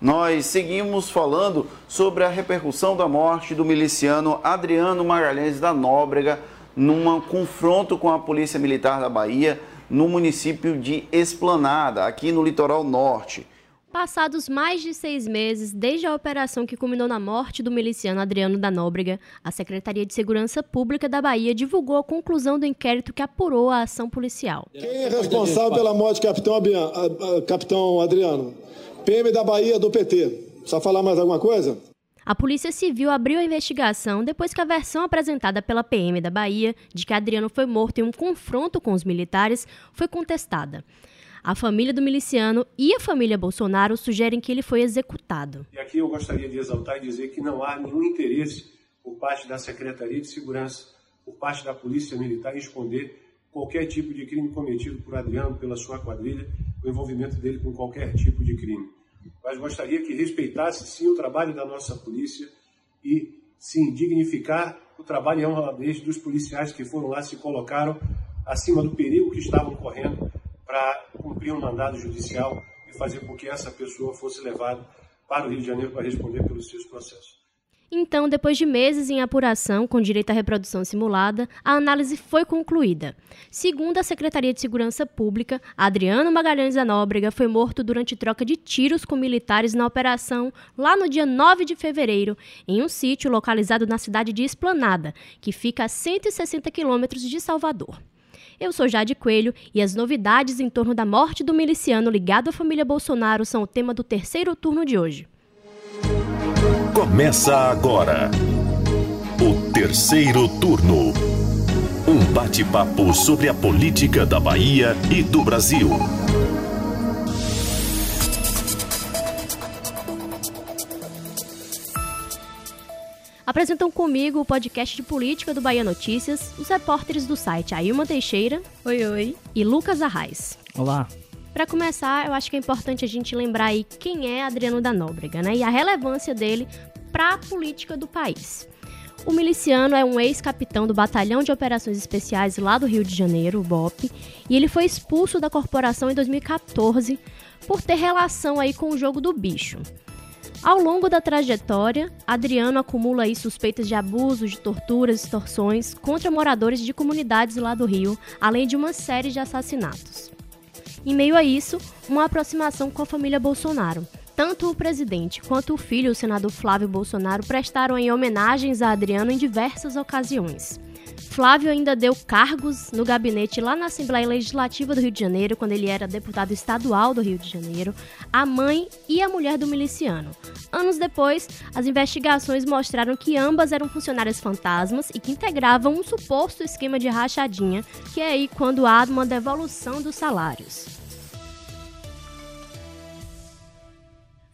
nós seguimos falando sobre a repercussão da morte do miliciano Adriano Magalhães da Nóbrega num confronto com a Polícia Militar da Bahia no município de Esplanada, aqui no litoral norte. Passados mais de seis meses desde a operação que culminou na morte do miliciano Adriano da Nóbrega, a Secretaria de Segurança Pública da Bahia divulgou a conclusão do inquérito que apurou a ação policial. Quem é responsável pela morte do capitão, capitão Adriano? PM da Bahia do PT. Precisa falar mais alguma coisa? A Polícia Civil abriu a investigação depois que a versão apresentada pela PM da Bahia de que Adriano foi morto em um confronto com os militares foi contestada. A família do miliciano e a família Bolsonaro sugerem que ele foi executado. E aqui eu gostaria de exaltar e dizer que não há nenhum interesse por parte da Secretaria de Segurança, por parte da Polícia Militar em esconder qualquer tipo de crime cometido por Adriano, pela sua quadrilha, o envolvimento dele com qualquer tipo de crime. Mas gostaria que respeitasse sim o trabalho da nossa polícia e sim dignificar o trabalho e honradez dos policiais que foram lá se colocaram acima do perigo que estavam correndo para cumprir um mandado judicial e fazer com que essa pessoa fosse levada para o Rio de Janeiro para responder pelos seus processos. Então, depois de meses em apuração com direito à reprodução simulada, a análise foi concluída. Segundo a Secretaria de Segurança Pública, Adriano Magalhães da Nóbrega foi morto durante troca de tiros com militares na operação lá no dia 9 de fevereiro, em um sítio localizado na cidade de Esplanada, que fica a 160 quilômetros de Salvador. Eu sou Jade Coelho e as novidades em torno da morte do miliciano ligado à família Bolsonaro são o tema do terceiro turno de hoje. Começa agora o terceiro turno. Um bate-papo sobre a política da Bahia e do Brasil. Apresentam comigo o podcast de política do Bahia Notícias os repórteres do site Ailma Teixeira. Oi, oi. E Lucas Arraes. Olá. Para começar, eu acho que é importante a gente lembrar aí quem é Adriano da Nóbrega, né? E a relevância dele para a política do país. O miliciano é um ex-capitão do Batalhão de Operações Especiais lá do Rio de Janeiro, o BOP, e ele foi expulso da corporação em 2014 por ter relação aí com o jogo do bicho. Ao longo da trajetória, Adriano acumula aí suspeitas de abusos, de torturas, extorsões contra moradores de comunidades lá do Rio, além de uma série de assassinatos. Em meio a isso, uma aproximação com a família Bolsonaro, tanto o presidente quanto o filho, o senador Flávio Bolsonaro, prestaram em homenagens a Adriano em diversas ocasiões. Flávio ainda deu cargos no gabinete lá na Assembleia Legislativa do Rio de Janeiro, quando ele era deputado estadual do Rio de Janeiro, a mãe e a mulher do miliciano. Anos depois, as investigações mostraram que ambas eram funcionárias fantasmas e que integravam um suposto esquema de rachadinha, que é aí quando há uma devolução dos salários.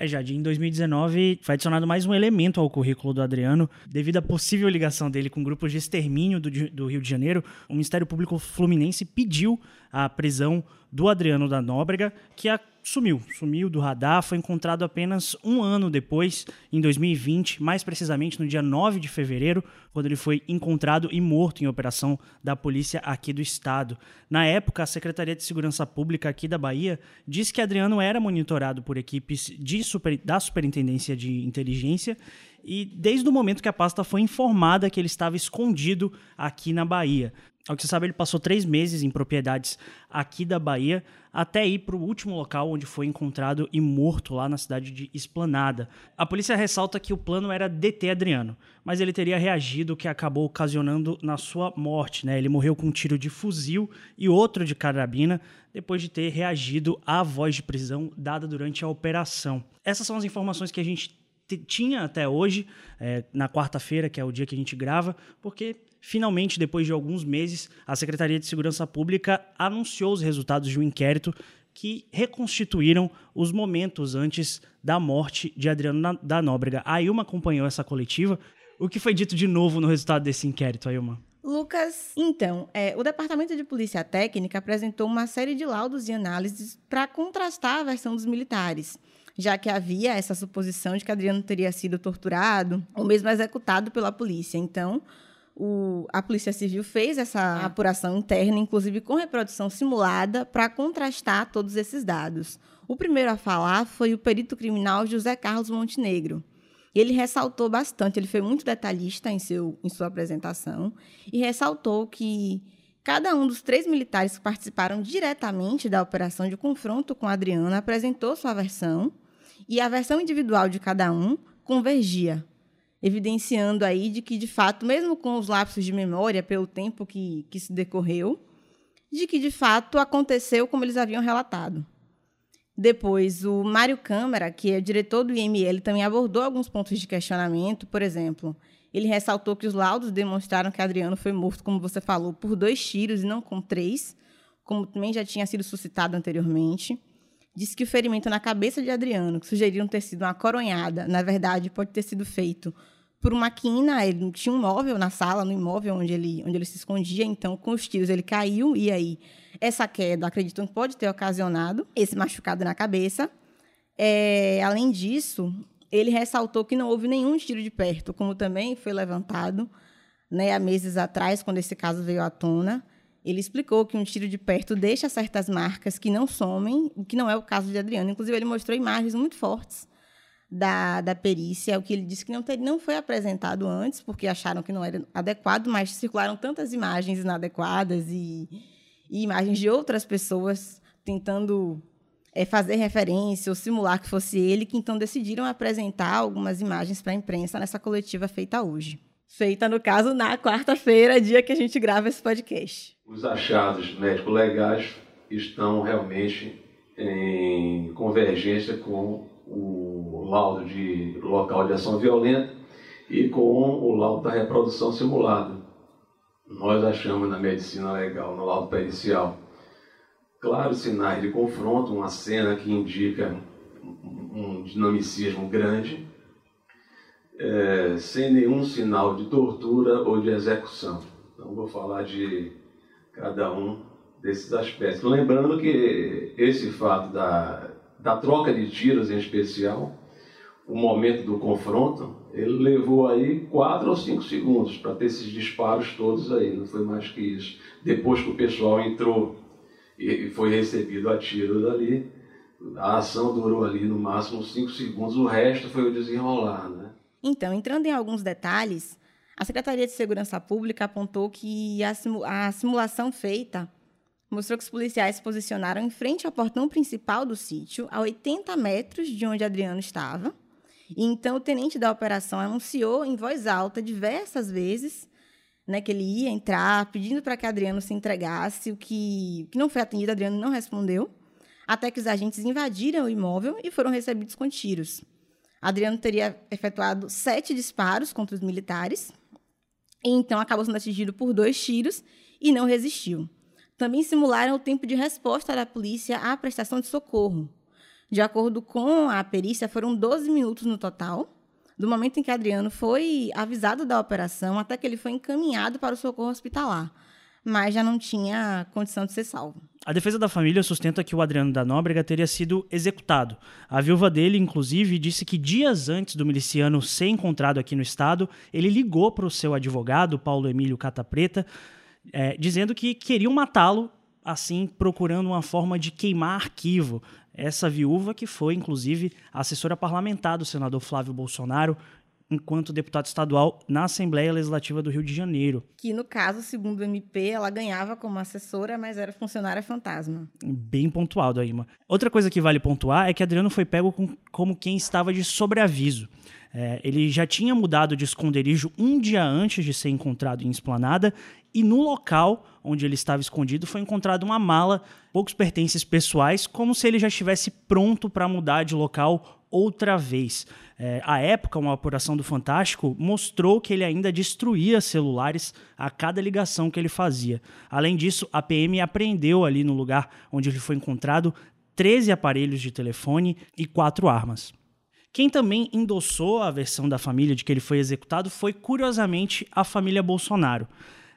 É, Jade, em 2019 foi adicionado mais um elemento ao currículo do Adriano. Devido à possível ligação dele com grupos de extermínio do, do Rio de Janeiro, o Ministério Público Fluminense pediu a prisão do Adriano da Nóbrega, que a sumiu, sumiu do radar, foi encontrado apenas um ano depois, em 2020, mais precisamente no dia 9 de fevereiro, quando ele foi encontrado e morto em operação da polícia aqui do estado. Na época, a Secretaria de Segurança Pública aqui da Bahia disse que Adriano era monitorado por equipes super, da Superintendência de Inteligência e desde o momento que a pasta foi informada que ele estava escondido aqui na Bahia. Ao que se sabe, ele passou três meses em propriedades aqui da Bahia, até ir para o último local onde foi encontrado e morto, lá na cidade de Esplanada. A polícia ressalta que o plano era deter Adriano, mas ele teria reagido, o que acabou ocasionando na sua morte. Né? Ele morreu com um tiro de fuzil e outro de carabina, depois de ter reagido à voz de prisão dada durante a operação. Essas são as informações que a gente tinha até hoje, é, na quarta-feira, que é o dia que a gente grava, porque finalmente, depois de alguns meses, a Secretaria de Segurança Pública anunciou os resultados de um inquérito que reconstituíram os momentos antes da morte de Adriano da Nóbrega. A Ilma acompanhou essa coletiva. O que foi dito de novo no resultado desse inquérito, Ailma? Lucas, então, é, o Departamento de Polícia Técnica apresentou uma série de laudos e análises para contrastar a versão dos militares já que havia essa suposição de que Adriano teria sido torturado ou mesmo executado pela polícia. Então, o, a Polícia Civil fez essa apuração interna, inclusive com reprodução simulada, para contrastar todos esses dados. O primeiro a falar foi o perito criminal José Carlos Montenegro. Ele ressaltou bastante, ele foi muito detalhista em, seu, em sua apresentação e ressaltou que cada um dos três militares que participaram diretamente da operação de confronto com Adriana apresentou sua versão e a versão individual de cada um convergia, evidenciando aí de que, de fato, mesmo com os lapsos de memória pelo tempo que, que se decorreu, de que, de fato, aconteceu como eles haviam relatado. Depois, o Mário Câmara, que é diretor do IML, também abordou alguns pontos de questionamento. Por exemplo, ele ressaltou que os laudos demonstraram que Adriano foi morto, como você falou, por dois tiros e não com três, como também já tinha sido suscitado anteriormente. Disse que o ferimento na cabeça de Adriano, que sugeriram ter sido uma coronhada, na verdade, pode ter sido feito por uma quina. Ele tinha um móvel na sala, no imóvel onde ele, onde ele se escondia, então, com os tiros, ele caiu e aí essa queda, acreditam que pode ter ocasionado esse machucado na cabeça. É, além disso, ele ressaltou que não houve nenhum tiro de perto, como também foi levantado né, há meses atrás, quando esse caso veio à tona. Ele explicou que um tiro de perto deixa certas marcas que não somem, o que não é o caso de Adriano. Inclusive, ele mostrou imagens muito fortes da, da perícia, o que ele disse que não, ter, não foi apresentado antes, porque acharam que não era adequado, mas circularam tantas imagens inadequadas e e imagens de outras pessoas tentando é, fazer referência ou simular que fosse ele, que então decidiram apresentar algumas imagens para a imprensa nessa coletiva feita hoje. Feita, no caso, na quarta-feira, dia que a gente grava esse podcast. Os achados médico-legais estão realmente em convergência com o laudo de local de ação violenta e com o laudo da reprodução simulada nós achamos na medicina legal, no laudo pericial, claros sinais de confronto, uma cena que indica um dinamicismo grande, é, sem nenhum sinal de tortura ou de execução. Então, vou falar de cada um desses aspectos. Lembrando que esse fato da, da troca de tiros, em especial, o momento do confronto, ele levou aí quatro ou cinco segundos para ter esses disparos todos aí, não foi mais que isso. Depois que o pessoal entrou e foi recebido a tiro dali, a ação durou ali no máximo cinco segundos, o resto foi o desenrolar, né? Então, entrando em alguns detalhes, a Secretaria de Segurança Pública apontou que a, a simulação feita mostrou que os policiais se posicionaram em frente ao portão principal do sítio, a 80 metros de onde Adriano estava, então, o tenente da operação anunciou em voz alta diversas vezes né, que ele ia entrar, pedindo para que Adriano se entregasse, o que, que não foi atendido, Adriano não respondeu, até que os agentes invadiram o imóvel e foram recebidos com tiros. Adriano teria efetuado sete disparos contra os militares, e então acabou sendo atingido por dois tiros e não resistiu. Também simularam o tempo de resposta da polícia à prestação de socorro. De acordo com a perícia, foram 12 minutos no total, do momento em que Adriano foi avisado da operação até que ele foi encaminhado para o socorro hospitalar, mas já não tinha condição de ser salvo. A defesa da família sustenta que o Adriano da Nóbrega teria sido executado. A viúva dele, inclusive, disse que dias antes do miliciano ser encontrado aqui no estado, ele ligou para o seu advogado, Paulo Emílio Cata Preta, é, dizendo que queriam matá-lo, assim procurando uma forma de queimar arquivo essa viúva que foi, inclusive, assessora parlamentar do senador Flávio Bolsonaro, enquanto deputado estadual na Assembleia Legislativa do Rio de Janeiro. Que, no caso, segundo o MP, ela ganhava como assessora, mas era funcionária fantasma. Bem pontual, Daíma. Outra coisa que vale pontuar é que Adriano foi pego com, como quem estava de sobreaviso. É, ele já tinha mudado de esconderijo um dia antes de ser encontrado em Esplanada e no local onde ele estava escondido foi encontrada uma mala, poucos pertences pessoais, como se ele já estivesse pronto para mudar de local outra vez. É, à época, uma apuração do Fantástico mostrou que ele ainda destruía celulares a cada ligação que ele fazia. Além disso, a PM apreendeu ali no lugar onde ele foi encontrado 13 aparelhos de telefone e quatro armas. Quem também endossou a versão da família de que ele foi executado foi, curiosamente, a família Bolsonaro.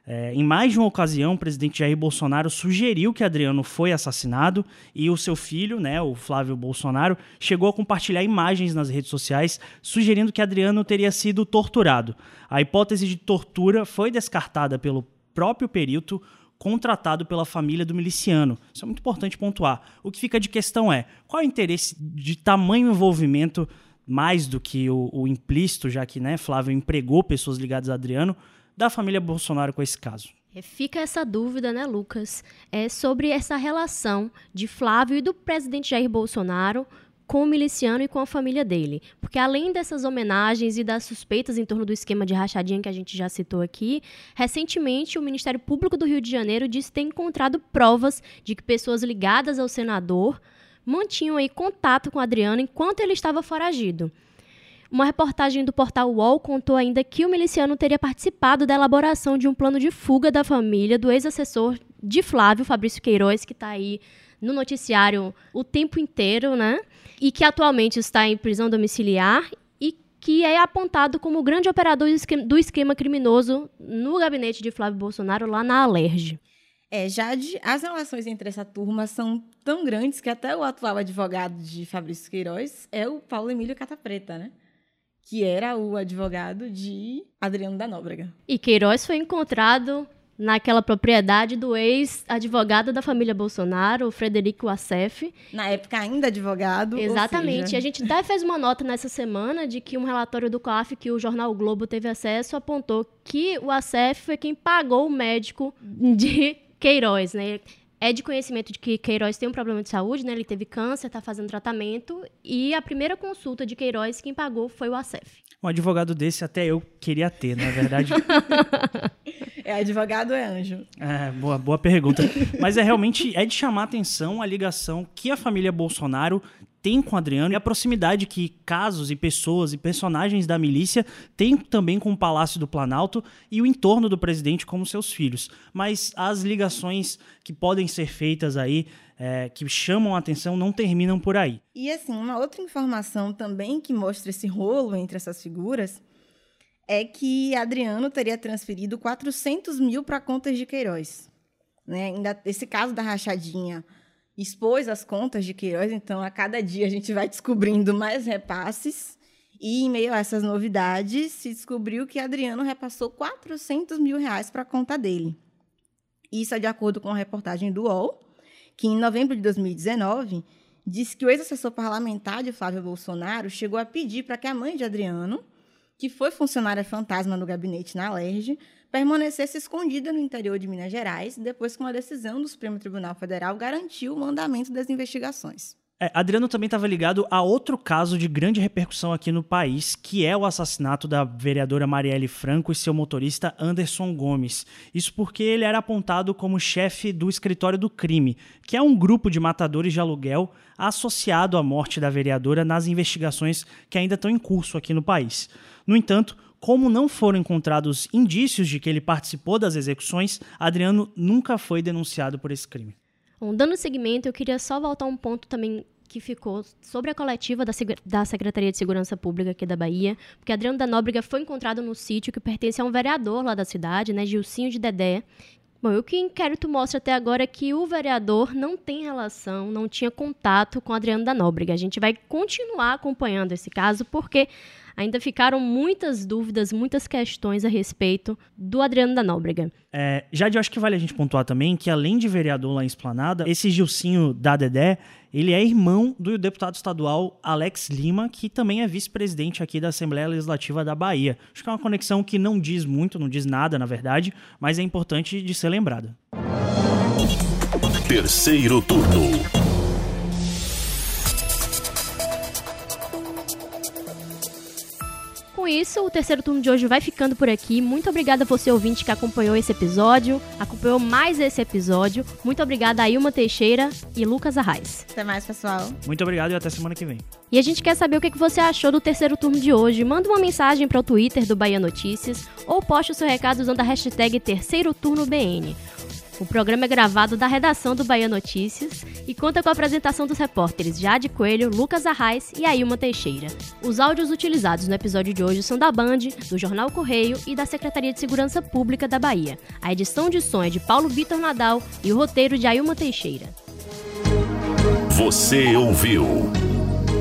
É, em mais de uma ocasião, o presidente Jair Bolsonaro sugeriu que Adriano foi assassinado e o seu filho, né, o Flávio Bolsonaro, chegou a compartilhar imagens nas redes sociais sugerindo que Adriano teria sido torturado. A hipótese de tortura foi descartada pelo próprio perito contratado pela família do miliciano. Isso é muito importante pontuar. O que fica de questão é qual é o interesse de tamanho envolvimento, mais do que o, o implícito, já que né, Flávio empregou pessoas ligadas a Adriano, da família Bolsonaro com esse caso. É, fica essa dúvida, né, Lucas, é sobre essa relação de Flávio e do presidente Jair Bolsonaro com o miliciano e com a família dele. Porque além dessas homenagens e das suspeitas em torno do esquema de rachadinha que a gente já citou aqui, recentemente o Ministério Público do Rio de Janeiro disse ter encontrado provas de que pessoas ligadas ao senador mantinham aí contato com Adriano enquanto ele estava foragido. Uma reportagem do portal UOL contou ainda que o miliciano teria participado da elaboração de um plano de fuga da família do ex-assessor de Flávio, Fabrício Queiroz, que está aí no noticiário o tempo inteiro, né? E que atualmente está em prisão domiciliar e que é apontado como o grande operador do esquema criminoso no gabinete de Flávio Bolsonaro, lá na Alerj. É, Jade, as relações entre essa turma são tão grandes que até o atual advogado de Fabrício Queiroz é o Paulo Emílio Catapreta, né? Que era o advogado de Adriano da Nóbrega. E Queiroz foi encontrado naquela propriedade do ex-advogado da família Bolsonaro, o Frederico Assef. Na época ainda advogado. Exatamente. Seja... A gente até fez uma nota nessa semana de que um relatório do COAF que o jornal o Globo teve acesso apontou que o Assef foi quem pagou o médico de Queiroz, né? É de conhecimento de que Queiroz tem um problema de saúde, né? Ele teve câncer, está fazendo tratamento. E a primeira consulta de Queiroz, quem pagou foi o ACEF. Um advogado desse até eu queria ter, na verdade. é advogado é anjo? É, boa, boa pergunta. Mas é realmente é de chamar atenção a ligação que a família Bolsonaro tem com o Adriano e a proximidade que casos e pessoas e personagens da milícia têm também com o Palácio do Planalto e o entorno do presidente como seus filhos. Mas as ligações que podem ser feitas aí, é, que chamam a atenção, não terminam por aí. E assim, uma outra informação também que mostra esse rolo entre essas figuras é que Adriano teria transferido 400 mil para contas de Queiroz. Né? Esse caso da rachadinha expôs as contas de Queiroz, então a cada dia a gente vai descobrindo mais repasses. E em meio a essas novidades, se descobriu que Adriano repassou 400 mil reais para a conta dele. Isso é de acordo com a reportagem do UOL, que em novembro de 2019 disse que o ex-assessor parlamentar de Flávio Bolsonaro chegou a pedir para que a mãe de Adriano, que foi funcionária fantasma no gabinete na Alerj, permanecesse escondida no interior de Minas Gerais, depois que uma decisão do Supremo Tribunal Federal garantiu o andamento das investigações. É, Adriano também estava ligado a outro caso de grande repercussão aqui no país, que é o assassinato da vereadora Marielle Franco e seu motorista Anderson Gomes. Isso porque ele era apontado como chefe do escritório do crime, que é um grupo de matadores de aluguel associado à morte da vereadora nas investigações que ainda estão em curso aqui no país. No entanto, como não foram encontrados indícios de que ele participou das execuções, Adriano nunca foi denunciado por esse crime. Bom, dando seguimento, eu queria só voltar um ponto também que ficou sobre a coletiva da, da Secretaria de Segurança Pública aqui da Bahia, porque Adriano da Nóbrega foi encontrado no sítio que pertence a um vereador lá da cidade, né, Gilcinho de Dedé. Bom, o que o inquérito mostra até agora é que o vereador não tem relação, não tinha contato com Adriano da Nóbrega. A gente vai continuar acompanhando esse caso, porque ainda ficaram muitas dúvidas, muitas questões a respeito do Adriano da Nóbrega. É, já eu acho que vale a gente pontuar também que, além de vereador lá em Esplanada, esse Gilcinho da Dedé, ele é irmão do deputado estadual Alex Lima, que também é vice-presidente aqui da Assembleia Legislativa da Bahia. Acho que é uma conexão que não diz muito, não diz nada, na verdade, mas é importante de ser lembrada. Terceiro turno. Com isso, o terceiro turno de hoje vai ficando por aqui. Muito obrigada a você, ouvinte, que acompanhou esse episódio, acompanhou mais esse episódio. Muito obrigada a Ilma Teixeira e Lucas Arraes. Até mais, pessoal. Muito obrigado e até semana que vem. E a gente quer saber o que você achou do terceiro turno de hoje. Manda uma mensagem para o Twitter do Bahia Notícias ou poste o seu recado usando a hashtag Terceiro Turno BN. O programa é gravado da redação do Bahia Notícias e conta com a apresentação dos repórteres Jade Coelho, Lucas Arraes e Ailma Teixeira. Os áudios utilizados no episódio de hoje são da Band, do Jornal Correio e da Secretaria de Segurança Pública da Bahia. A edição de som é de Paulo Vitor Nadal e o roteiro de Ailma Teixeira. Você ouviu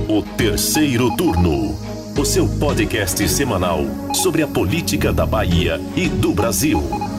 o terceiro turno, o seu podcast semanal sobre a política da Bahia e do Brasil.